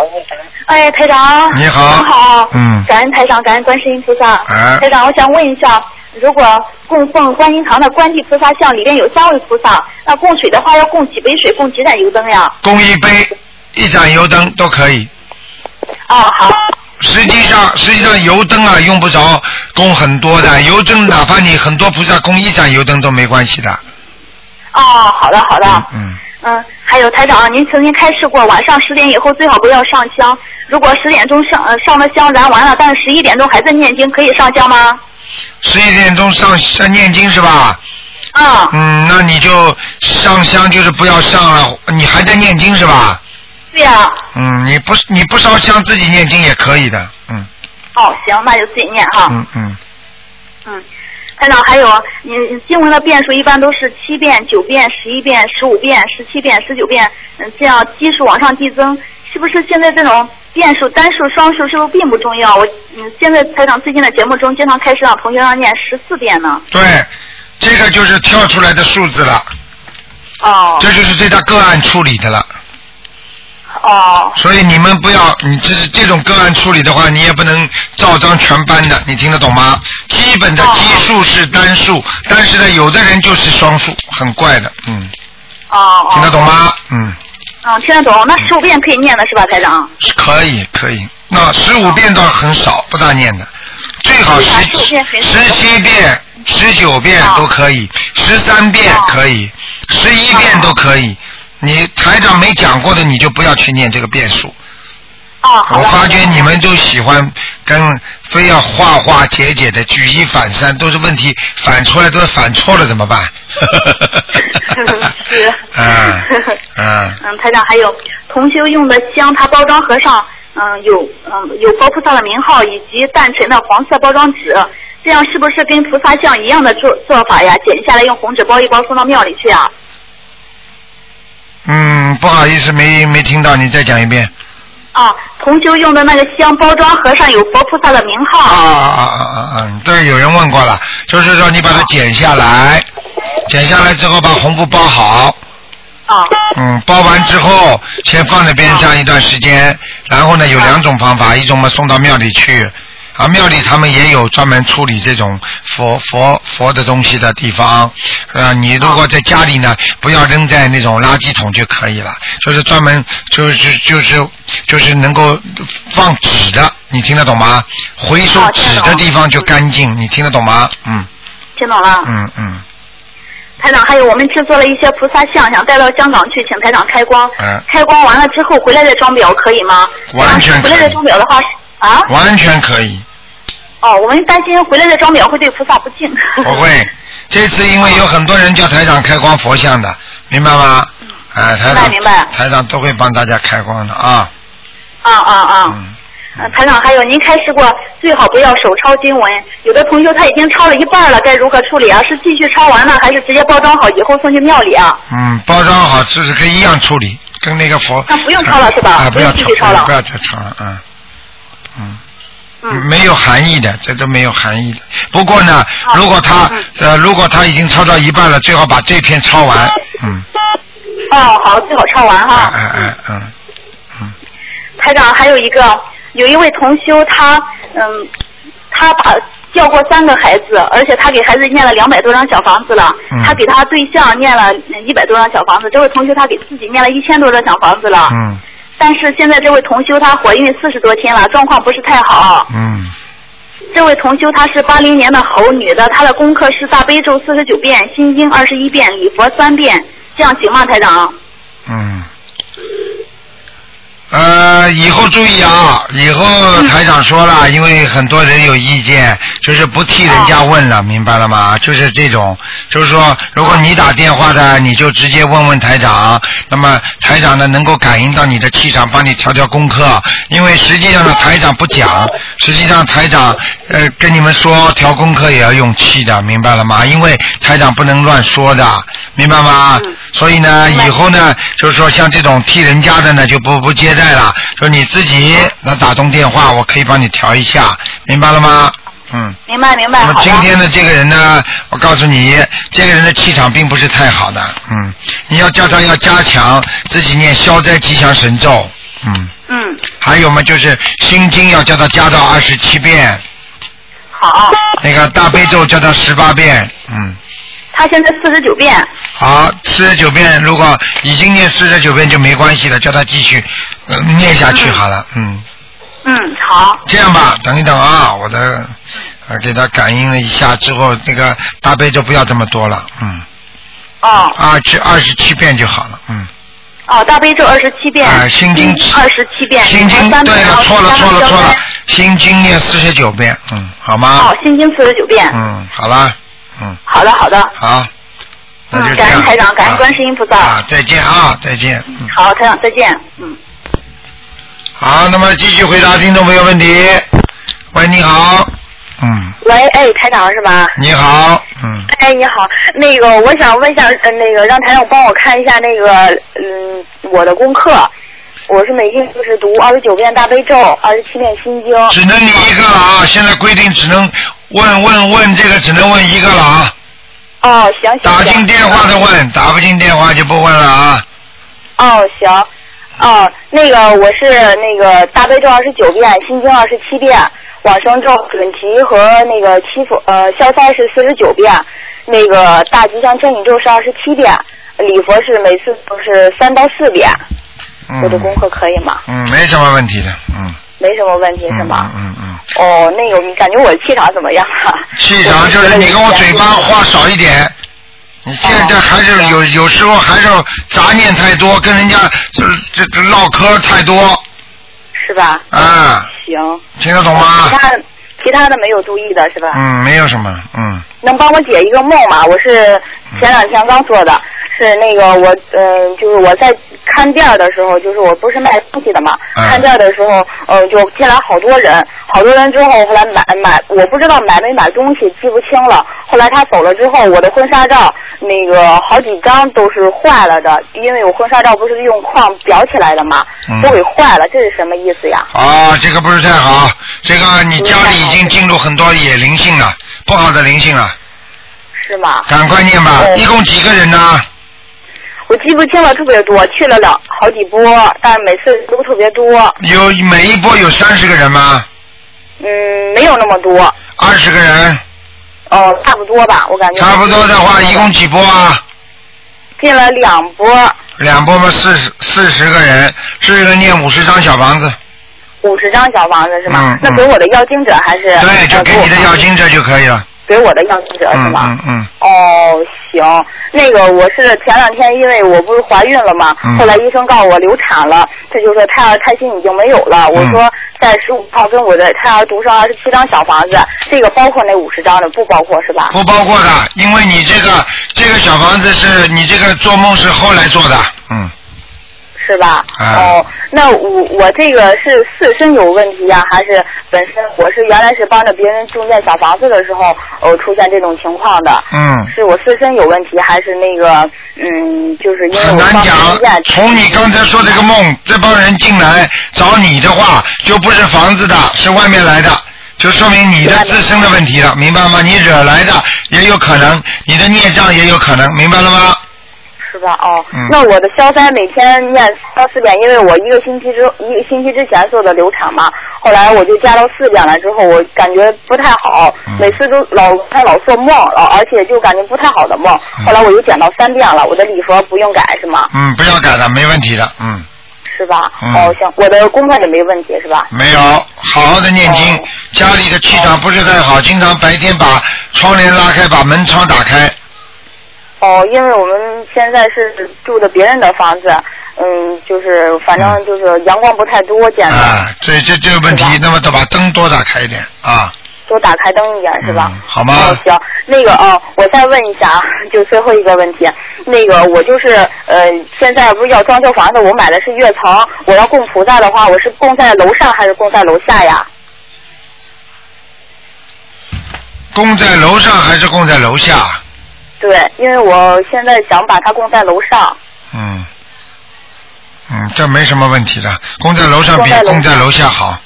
哎，台长，你好你好，嗯感恩台长，感恩观世音菩萨。哎台长，我想问一下，如果供奉观音堂的观地菩萨像里边有三位菩萨，那供水的话要供几杯水，供几盏油灯呀？供一杯、一盏油灯都可以。哦，好。实际上，实际上油灯啊用不着供很多的，油灯哪怕你很多菩萨供一盏油灯都没关系的。哦，好的好的。嗯。嗯，还有台长，您曾经开示过，晚上十点以后最好不要上香。如果十点钟上呃上了香燃完了，但是十一点钟还在念经，可以上香吗？十一点钟上上念经是吧？啊。嗯，那你就上香就是不要上了，你还在念经是吧？对呀、嗯，你不你不烧香自己念经也可以的，嗯哦，行，那就自己念哈。嗯嗯，嗯，台长，还有你你经文的遍数一般都是七遍、九遍、十一遍、十五遍、十七遍、十九遍，嗯，这样基数往上递增，是不是现在这种遍数单数、双数是不是并不重要？我嗯，现在台长最近的节目中经常开始让同学让念十四遍呢。对，这个就是跳出来的数字了，哦这就是对他个案处理的了。哦所以你们不要，你这是这种个案处理的话，你也不能照章全班的，你听得懂吗？基本的基数是单数，但是呢，有的人就是双数，很怪的，嗯，哦哦。听得懂吗？嗯，嗯，听得懂。那十五遍可以念的是吧，台长？是可以可以。那十五遍倒很少，不大念的，最好十15遍十七遍、十九遍都可以，十三遍可以，十一遍都可以。你台长没讲过的，你就不要去念这个变数。我。发觉你们都喜欢跟非要化化解解的，举一反三，都是问题反出来都反错了怎么办？是。嗯 嗯，嗯，台长，还有同修用的香，它包装盒上，嗯，有嗯有佛菩萨的名号以及淡沉的黄色包装纸，这样是不是跟菩萨像一样的做做法呀？剪下来用红纸包一包送到庙里去啊？嗯，不好意思，没没听到，你再讲一遍。啊，同修用的那个香包装盒上有佛菩萨的名啊号。啊啊啊啊啊！对，有人问过了，就是说你把它剪下来，剪下来之后把红布包好，啊嗯，包完之后先放在边上一段时间，然后呢有两种方法，一种嘛送到庙里去，啊庙里他们也有专门处理这种佛佛佛的东西的地方，呃你如果在家里呢，不要扔在那种垃圾桶就可以了，就是专门就是就是就是能够放纸的，你听得懂吗？回收纸的地方就干净，你听得懂吗？嗯听懂了。嗯嗯台长，还有我们制作了一些菩萨像，想带到香港去，请台长开光。嗯开光完了之后回来再装裱，可以吗？完全可以回来再装裱的话啊？完全可以。哦，我们担心回来再装裱会对菩萨不敬。不会，这次因为有很多人叫台长开光佛像的，明白吗？哎，台长，明白明白台长都会帮大家开光的啊。啊啊啊！嗯，呃台长，还有您开示过，最好不要手抄经文。有的同学他已经抄了一半了，该如何处理啊？是继续抄完了，还是直接包装好以后送去庙里啊？嗯，包装好就是跟一样处理，跟那个佛。那不用抄了是吧啊，不要继续抄了不要再抄了，嗯。嗯，嗯。没有含义的，这都没有含义的。不过呢，哦如果他嗯呃，如果他已经抄到一半了，最好把这篇抄完。嗯，哦，好，最好抄完哎哈。哎哎，嗯，台长，还有一个，有一位同修，他嗯，他把教过三个孩子，而且他给孩子念了两百多张小房子了。嗯他给他对象念了一百多张小房子，这位同修他给自己念了一千多张小房子了。嗯但是现在这位同修她怀孕四十多天了，状况不是太好。嗯，这位同修她是八零年的猴女的，她的功课是大悲咒四十九遍，心经二十一遍，礼佛三遍，这样行吗，台长？嗯，呃，以后注意啊，以后台长说了，因为很多人有意见，就是不替人家问了，明白了吗？就是这种，就是说，如果你打电话的，你就直接问问台长，那么台长呢能够感应到你的气场，帮你调调功课。因为实际上呢，台长不讲，实际上台长呃跟你们说调功课也要用气的，明白了吗？因为台长不能乱说的，明白吗？所以呢，以后呢，就是说像这种替人家的呢，就不不接待了。说你自己那打通电话，我可以帮你调一下，明白了吗？嗯。明白明白，那么。今天的这个人呢，我告诉你，这个人的气场并不是太好的，嗯，你要叫他要加强自己念消灾吉祥神咒，嗯，嗯，还有嘛就是心经要叫他加到二十七遍，好。那个大悲咒叫他十八遍，嗯。他现在四十九遍。好，四十九遍，如果已经念四十九遍就没关系了，叫他继续、呃、念下去好了，嗯，嗯，好，这样吧，等一等啊，我的呃给他感应了一下之后，这个大悲咒不要这么多了，嗯，哦二十二十七遍就好了，嗯。哦，大悲咒二十七遍，啊，心经二十七遍，心经对了，错了错了错了，心经念四十九遍，嗯，好吗哦？，心经四十九遍。嗯，好了，嗯，好的，好的。好，那就嗯，这样。感恩台长，感恩啊观世音菩萨。啊，再见啊，再见。嗯，好，台长再见。嗯。好，那么继续回答听众朋友问题。喂，你好，嗯，喂，哎，台长是吧？你好，嗯，哎，你好，那个我想问一下，呃，那个让台长帮我看一下那个，嗯，我的功课。我是每天就是读二十九遍大悲咒，二十七遍心经。只能你一个了啊！现在规定只能问问问这个，只能问一个了啊！哦，行行。打进电话的问，打不进电话就不问了啊！哦，行。哦，那个我是那个大悲咒二十九遍，心经二十七遍，往生咒、准提和那个七佛呃消灾是四十九遍，那个大吉祥天女咒是二十七遍，礼佛是每次都是三到四遍。嗯，我的功课可以吗？嗯，没什么问题的，嗯。没什么问题是吗？嗯嗯嗯。哦，那个你感觉我的气场怎么样啊？气场就是你跟我嘴巴话少一点，你现在还是有有时候还是杂念太多，跟人家这这这唠嗑太多是吧？啊，行。听得懂吗其？他的其他的没有注意的是吧？嗯，没有什么，嗯能帮我解一个梦吗？我是前两天刚做的，是那个我呃，就是我在看店儿的时候，就是我不是卖东西的嘛，嗯看店儿的时候，呃，就进来好多人，好多人之后，后来买买，我不知道买没买东西，记不清了。后来他走了之后，我的婚纱照那个好几张都是坏了的，因为我婚纱照不是用框裱起来的嘛，嗯都给坏了，这是什么意思呀？啊，这个不是太好，这个你家里已经进入很多野灵性了，不好的灵性了，是吗？赶快念吧。哦一共几个人呢？我记不清了，特别多，去了两好几波，但是每次都特别多。有每一波有三十个人吗？嗯，没有那么多，二十个人，哦，差不多吧，我感觉。差不多的话，一共几波啊？进了两波，两波嘛，四十四十个人，四十个人念五十张小房子，五十张小房子是吗？那给我的要经者还是？对，就呃给你的要经者就可以了。给我的要经者是嗯吗？嗯嗯，哦，行，那个我是前两天因为我不是怀孕了嘛，嗯后来医生告诉我流产了，他就说胎儿胎心已经没有了。我嗯说在十五号跟我的胎儿读上二十七张小房子，这个包括那五十张的，不包括是吧？不包括的，因为你这个这个小房子是你这个做梦是后来做的，嗯，是吧？啊哦，那我我这个是自身有问题呀、还是本身我是原来是帮着别人中建小房子的时候，呃，出现这种情况的？嗯，是我自身有问题，还是那个嗯，就是因为很难讲。。从你刚才说这个梦，这帮人进来找你的话，就不是房子的，是外面来的。就说明你的自身的问题了，明白吗？你惹来的也有可能，你的孽障也有可能，明白了吗？是吧？哦，嗯那我的消灾每天念到四遍，因为我一个星期之一个星期之前做的流产嘛，后来我就加到四遍了，之后我感觉不太好，嗯每次都老还老做梦，老而且就感觉不太好的梦，嗯后来我又减到三遍了，我的礼佛不用改是吗？嗯，不要改的，没问题的，嗯，是吧？嗯哦，行，我的功课也没问题是吧？没有，好好的念经。哦家里的气场不是太好，经常白天把窗帘拉开，把门窗打开。哦，因为我们现在是住的别人的房子，嗯，就是反正就是阳光不太多，见的、啊，这这这个问题，那么得把灯多打开一点啊。多打开灯一点是吧？嗯好吗哦，行，那个哦，我再问一下啊，就最后一个问题，那个我就是呃，现在不是要装修房子，我买的是跃层，我要供菩萨的话，我是供在楼上还是供在楼下呀？供在楼上还是供在楼下？对，因为我现在想把它供在楼上。嗯，嗯，这没什么问题的，供在楼上比供在楼下好。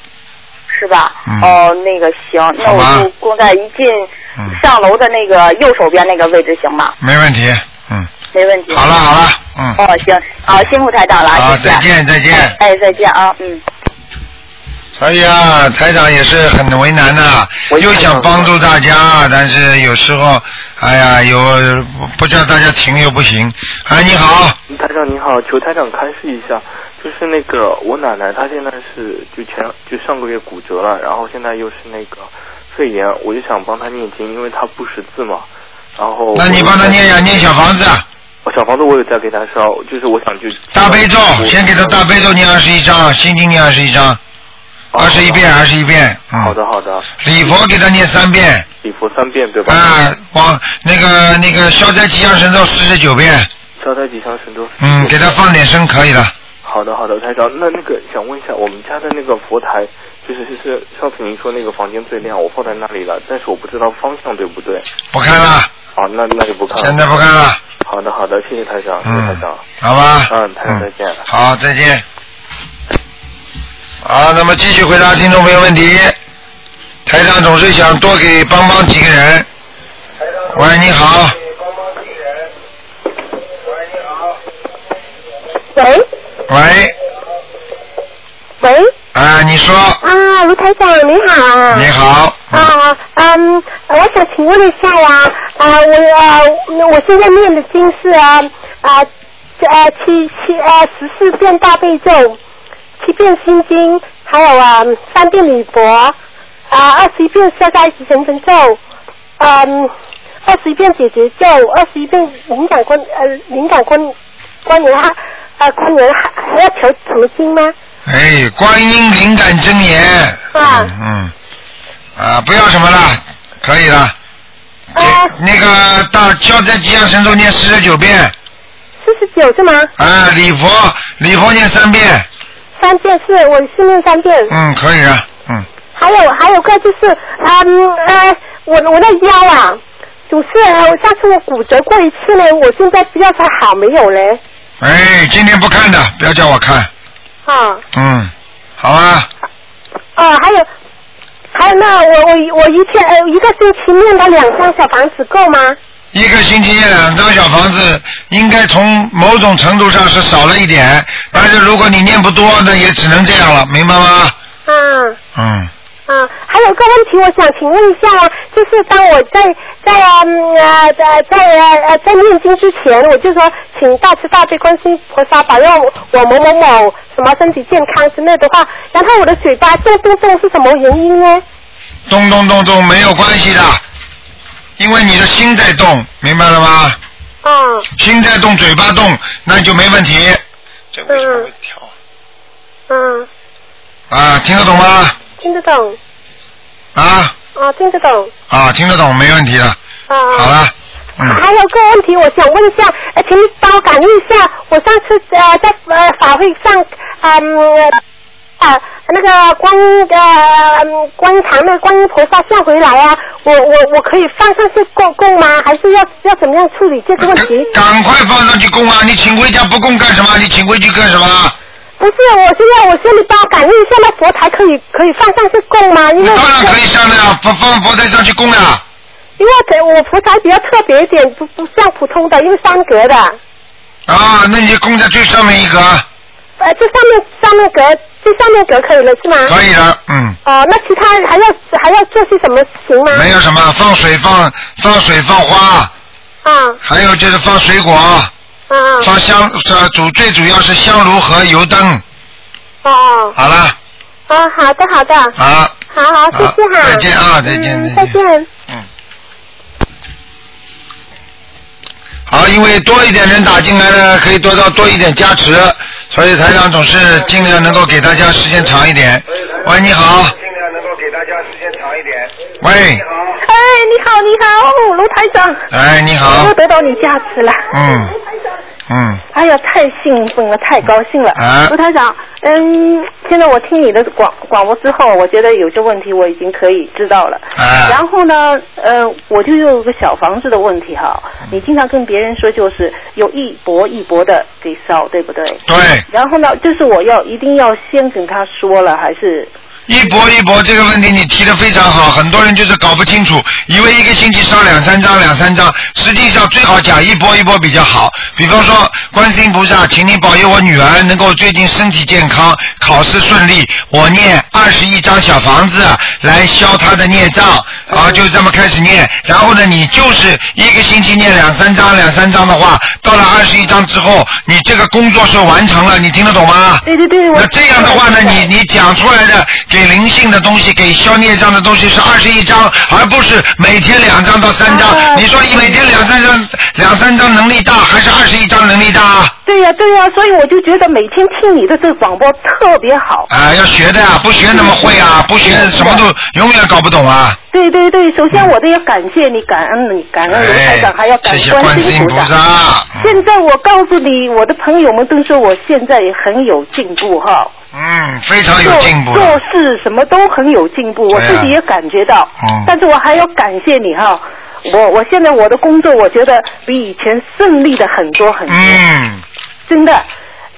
是吧？嗯哦，那个行，那我就供在一进嗯上楼的那个右手边那个位置行吗？没问题，嗯，没问题。好了好了，嗯，哦，行，好，辛苦台长了，好。再见再见。哎，再见啊，嗯。所以啊，台长也是很为难呐、又想帮助大家，但是有时候，哎呀，有不不叫大家停又不行。哎，你好，台长你好，求台长开示一下，就是那个我奶奶她现在是就前就上个月骨折了，然后现在又是那个肺炎，我就想帮她念经，因为她不识字嘛。然后那你帮她念呀，念小房子，我小房子我有在给她烧，就是我想就大悲咒，先给她大悲咒念二十一章，心经念二十一章，二十一遍，二十一遍。嗯。好的好的，礼佛给他念三遍，礼佛三遍对吧？啊，往那个那个消灾吉祥神咒四十九遍，消灾吉祥神咒。嗯，给他放点声可以了。好的好的，台长，那那个想问一下，我们家的那个佛台，就是就是上次您说那个房间最亮，我放在那里了，但是我不知道方向对不对。不看了。好，那那就不看了。现在不看了。好的好的，谢谢台长，谢谢台长。好吧。嗯，台长再见。好，再见。好，那么继续回答听众朋友问题。台长总是想多给帮帮几个人。喂，你好。喂喂，喂啊，你说，啊，卢台长你好。你好，啊，嗯，我想请问一下呀，啊，我啊，我现在念的经是啊啊这啊七七啊十四遍大悲咒，七遍心经，还有啊三遍礼佛，啊二十一遍消灾吉祥神咒，嗯，二十一遍解决咒，二十一遍灵感观呃灵感观观音还啊观音还还要求什么经吗？哎，观音灵感真言。啊。嗯。啊，不要什么了，可以了。啊。那个大消灾吉祥神咒念四十九遍，四十九是吗？啊，礼佛礼佛念三遍，三遍是，我是念三遍。嗯，可以啊，嗯。还有还有个就是，嗯呃，我我的腰啊，总是呃上次我骨折过一次呢，我现在不知道它好没有嘞。哎，今天不看的，不要叫我看，啊嗯，好啊，啊，还有还有那我我我一天呃一个星期念到两张小房子够吗？一个星期念两张小房子，应该从某种程度上是少了一点，但是如果你念不多，那也只能这样了，明白吗？嗯。嗯，啊，还有个问题，我想请问一下啊，就是当我在在在在在念经之前，我就说请大慈大悲观世音菩萨保佑我某某某什么身体健康之类的话，然后我的嘴巴动动动是什么原因呢？动动动动没有关系的，因为你的心在动，明白了吗？啊。心在动，嘴巴动，那就没问题。这为什么会跳嗯，啊？听得懂吗？听得懂啊啊，听得懂啊，听得懂，没问题的。啊。好了，嗯，还有个问题，我想问一下，呃，请你帮我感应一下，我上次呃在呃法会上，嗯啊那个观音观音堂那观音菩萨像回来啊，我我我可以放上去供供吗？还是要要怎么样处理这个问题？赶快放上去供啊！你请回家不供干什么？你请回去干什么？不是，我现在我说你帮我感应一下，那佛台可以可以放上去供吗？因为当然可以上的呀，放放佛台上去供呀。因为我我佛台比较特别一点，不不像普通的，因为三格的。啊，那你就供在最上面一格，呃，这上面上面格，这上面格可以了是吗？可以了，嗯，哦，那其他还要还要做些什么事情吗？没有什么，放水放放水放花，啊。还有就是放水果，啊放香呃主最主要是香炉和油灯。哦哦。好了，哦，好的好的，好，好好谢谢哈，再见啊再见嗯再见。嗯。好，因为多一点人打进来呢，可以得到多一点加持，所以台长总是尽量能够给大家时间长一点。喂，你好。尽量能够给大家时间长一点喂，你好哎，你好，你好，卢台长。哎，你好又，得到你加持了。嗯，嗯，哎呀，太兴奋了，太高兴了。啊卢台长，嗯，现在我听你的广广播之后，我觉得有些问题我已经可以知道了。啊然后呢，呃，我就有个小房子的问题哈。你经常跟别人说，就是有一波一波的给烧，对不对？对。然后呢，就是我要一定要先跟他说了，还是？一搏一搏这个问题你提的非常好，很多人就是搞不清楚，以为一个星期烧两三张两三张，实际上最好讲一波一波比较好。比方说，观世音菩萨，请你保佑我女儿能够最近身体健康，考试顺利。我念二十一张小房子来消她的孽障，啊，就这么开始念。然后呢，你就是一个星期念两三张两三张的话，到了二十一张之后，你这个工作是完成了，你听得懂吗？对对对，那这样的话呢，你你讲出来的给灵性的东西，给消孽障的东西是二十一张，而不是每天两张到三张。啊你说你每天两三张，两三张能力大，还是二十一张能力大？对呀、对呀、所以我就觉得每天听你的这个广播特别好。啊，要学的呀，不学怎么会啊？不学什么都永远搞不懂啊！对对对，首先我都要感谢你，感恩你，感恩卢台长，还要感哎谢谢观观世音菩。萨。现在我告诉你，我的朋友们都说我现在也很有进步哈，嗯，非常有进步做做。事什么都很有进步，我自己也感觉到。嗯但是我还要感谢你哈，我我现在我的工作，我觉得比以前顺利的很多很多。嗯，真的。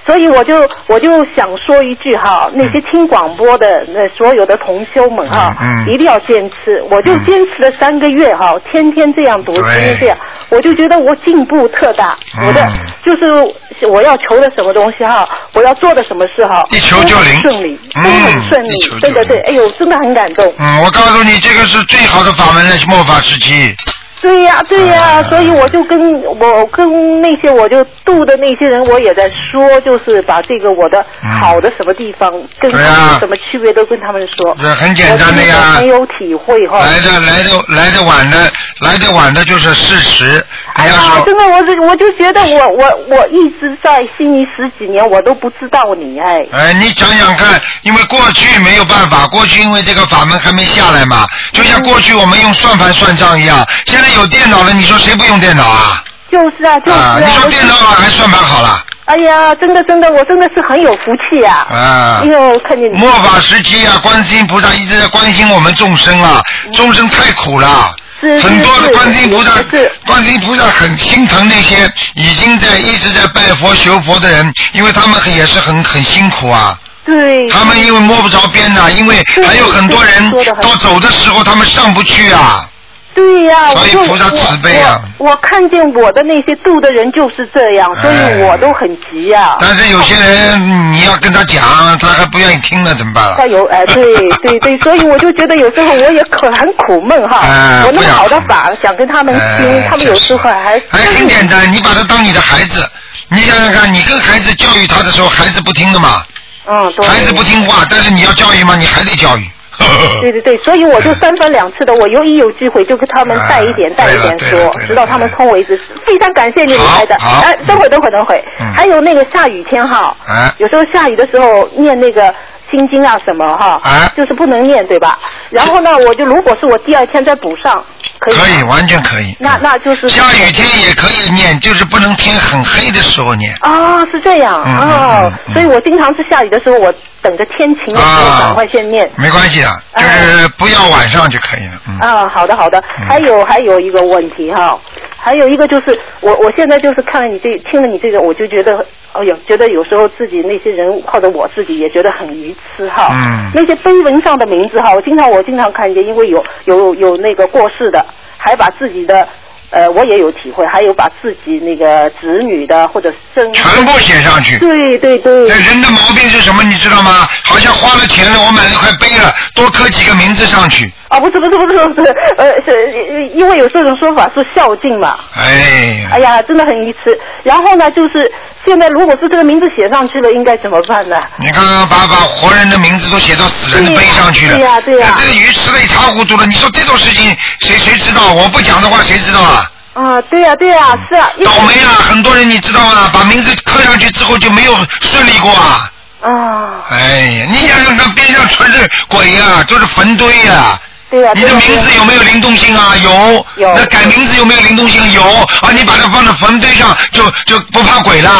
所以我就我就想说一句哈，那些听广播的那所有的同修们哈，嗯嗯一定要坚持。我就坚持了三个月哈，天天这样读，天天这样，我就觉得我进步特大。嗯我的就是我要求的什么东西哈，我要做的什么事哈，一求就灵都顺利，嗯都很顺利对对对，哎呦，真的很感动。嗯，我告诉你，这个是最好的法门了，末法时期。对呀、对呀、啊所以我就跟我跟那些我就度的那些人，我也在说，就是把这个我的好的什么地方、跟他们有什么区别都跟他们说。这很简单的呀很有体会哈。来的来的来的晚的来的晚的就是事实。哎呀，真的，我是我就觉得我我我一直在悉尼十几年，我都不知道你哎。哎，你想想看，因为过去没有办法，过去因为这个法门还没下来嘛，就像过去我们用算盘算账一样，现在有电脑了，你说谁不用电脑啊？就是啊，就是啊，你说电脑好还算盘好了？哎呀，真的真的，我真的是很有福气呀、啊因为我看见你。末法时期啊，观世音菩萨一直在关心我们众生啊，众生太苦了。很多的观世音菩萨是，观世音菩萨很心疼那些已经在一直在拜佛学佛的人，因为他们也是很很辛苦啊。对。他们因为摸不着边呐、因为还有很多人到走的时候他们上不去啊。对呀、所以菩萨慈悲啊我我我看见我的那些度的人就是这样，所哎以我都很急呀、但是有些人你要跟他讲，他还不愿意听呢，怎么办啊？他有哎，对 对对，所以我就觉得有时候我也可很苦闷哈。哎我那么好的法，想跟他们听，哎他们有时候还哎，很简单，你把他当你的孩子，你想想看，你跟孩子教育他的时候，孩子不听的嘛，嗯，对孩子不听话，但是你要教育嘛，你还得教育。对对对，所以我就 三番两次的，我有一有机会就跟他们带一点哎带一点说直到他们通为止。非常感谢你，好台长。好哎，等会等会等会嗯，还有那个下雨天哈，哎。有时候下雨的时候念那个心经啊什么哈啊，就是不能念对吧？然后呢，我就如果是我第二天再补上，可以可以，完全可以。那那就是下雨天也可以念，就是不能天很黑的时候念。啊，是这样哦所以我经常是下雨的时候，我等着天晴的时候啊赶快先念。没关系的，就是不要晚上就可以了。嗯。啊，好的好的，还有还有一个问题哈，还有一个就是我我现在就是看了你这听了你这个，我就觉得，哎呦，觉得有时候自己那些人或者我自己也觉得很愚痴哈。嗯那些碑文上的名字哈，我经常我经常看见，因为有有有那个过世的，还把自己的。呃，我也有体会，还有把自己那个子女的或者生全部写上去。对对对这人的毛病是什么？你知道吗？好像花了钱了，我买了块碑了，多刻几个名字上去。啊，不是不是不是不是，呃，是因为有这种说法是孝敬嘛。哎呀，哎呀，真的很愚痴。然后呢，就是现在如果是这个名字写上去了，应该怎么办呢？你刚刚把把活人的名字都写到死人的碑上去了。对呀对呀那这个鱼吃的一塌糊涂了。你说这种事情谁谁知道？我不讲的话谁知道啊？啊，对呀、对呀、是啊。倒霉啊！很多人你知道吗？把名字刻上去之后就没有顺利过啊。啊，哎呀，你想想看，边上全是鬼呀、都是坟堆呀、对呀、你的名字有没有灵动性啊？有。有那改名字有没有灵动性？有。啊，你把它放在坟堆上，就就不怕鬼了。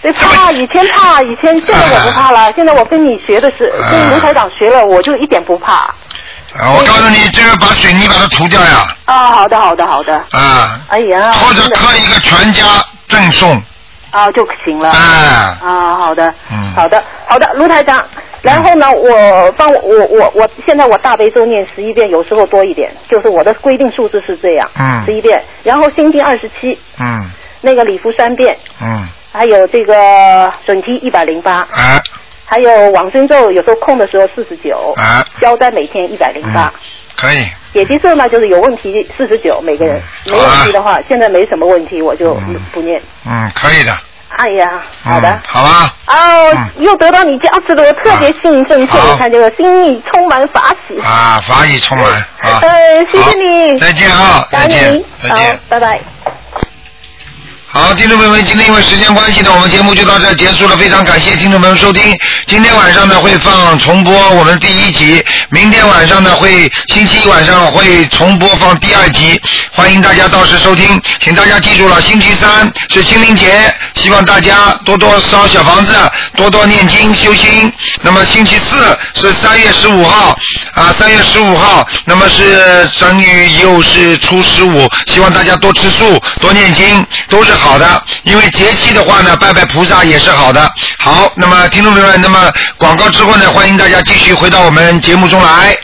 对怕，以前怕，以前现在我不怕了。现在我跟你学的是，啊跟卢台长学了，我就一点不怕。啊，我告诉你，这个把水泥把它涂掉呀，啊，好的，好的，好的。啊，哎呀，或者刻一个全家赠送，啊就行了。啊，啊，好的，嗯好的，好的，卢台长，然后呢，我帮我我我我现在我大悲咒念十一遍，有时候多一点，就是我的规定数字是这样，嗯。十一遍。然后心经二十七，嗯。那个礼服三遍，嗯，还有这个准提一百零八，啊。还有往生咒有时候空的时候四十九，啊，消灾每天一百零八。可以，解结咒呢，就是有问题四十九，每个人没问题的话，现在没什么问题，我就不念。嗯，可以的，哎呀，好的。嗯好吧，哦，又得到你加持了，我特别幸运正确，你看这个心意充满法喜。啊，法喜充满啊，呃，谢谢你。再见啊，再见，再见好。拜拜。好，听众朋友们，今天因为时间关系呢，我们节目就到这结束了。非常感谢听众朋友收听。今天晚上呢会放重播我们第一集，明天晚上呢会星期一晚上会重播放第二集，欢迎大家到时收听。请大家记住了，星期三是清明节，希望大家多多烧小房子，多多念经修心。那么星期四是三月十五号啊，三月十五号，那么是正月又是初十五，希望大家多吃素，多念经，都是好的。因为节气的话呢，拜拜菩萨也是好的。好，那么听众朋友们，那么广告之后呢，欢迎大家继续回到我们节目中来。